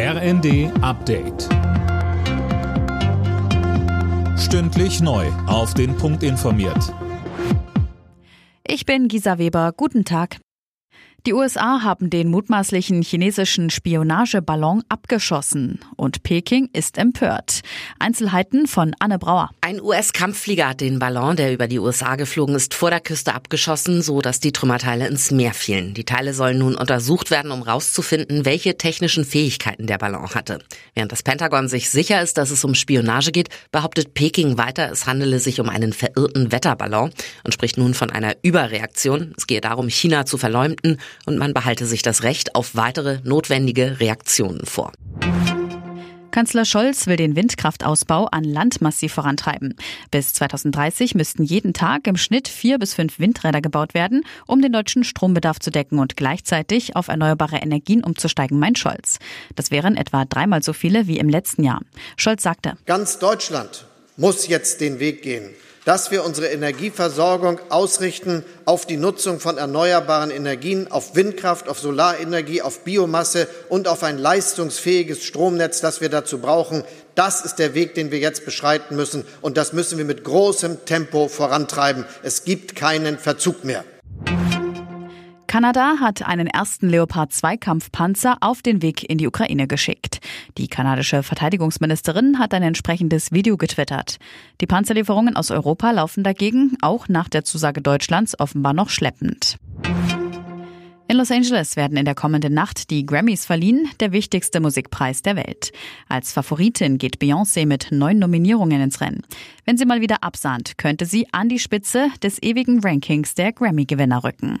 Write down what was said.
RND Update. Stündlich neu. Auf den Punkt informiert. Ich bin Gisa Weber. Guten Tag. Die USA haben den mutmaßlichen chinesischen Spionageballon abgeschossen und Peking ist empört. Einzelheiten von Anne Brauer. Ein US-Kampfflieger hat den Ballon, der über die USA geflogen ist, vor der Küste abgeschossen, so dass die Trümmerteile ins Meer fielen. Die Teile sollen nun untersucht werden, um herauszufinden, welche technischen Fähigkeiten der Ballon hatte. Während das Pentagon sich sicher ist, dass es um Spionage geht, behauptet Peking weiter, es handele sich um einen verirrten Wetterballon und spricht nun von einer Überreaktion. Es gehe darum, China zu verleumden und man behalte sich das Recht auf weitere notwendige Reaktionen vor. Kanzler Scholz will den Windkraftausbau an Land massiv vorantreiben. Bis 2030 müssten jeden Tag im Schnitt vier bis fünf Windräder gebaut werden, um den deutschen Strombedarf zu decken und gleichzeitig auf erneuerbare Energien umzusteigen, meint Scholz. Das wären etwa dreimal so viele wie im letzten Jahr. Scholz sagte, Ganz Deutschland muss jetzt den Weg gehen dass wir unsere Energieversorgung ausrichten auf die Nutzung von erneuerbaren Energien, auf Windkraft, auf Solarenergie, auf Biomasse und auf ein leistungsfähiges Stromnetz, das wir dazu brauchen. Das ist der Weg, den wir jetzt beschreiten müssen, und das müssen wir mit großem Tempo vorantreiben. Es gibt keinen Verzug mehr. Kanada hat einen ersten Leopard 2 Kampfpanzer auf den Weg in die Ukraine geschickt. Die kanadische Verteidigungsministerin hat ein entsprechendes Video getwittert. Die Panzerlieferungen aus Europa laufen dagegen auch nach der Zusage Deutschlands offenbar noch schleppend. In Los Angeles werden in der kommenden Nacht die Grammys verliehen, der wichtigste Musikpreis der Welt. Als Favoritin geht Beyoncé mit neun Nominierungen ins Rennen. Wenn sie mal wieder absahnt, könnte sie an die Spitze des ewigen Rankings der Grammy-Gewinner rücken.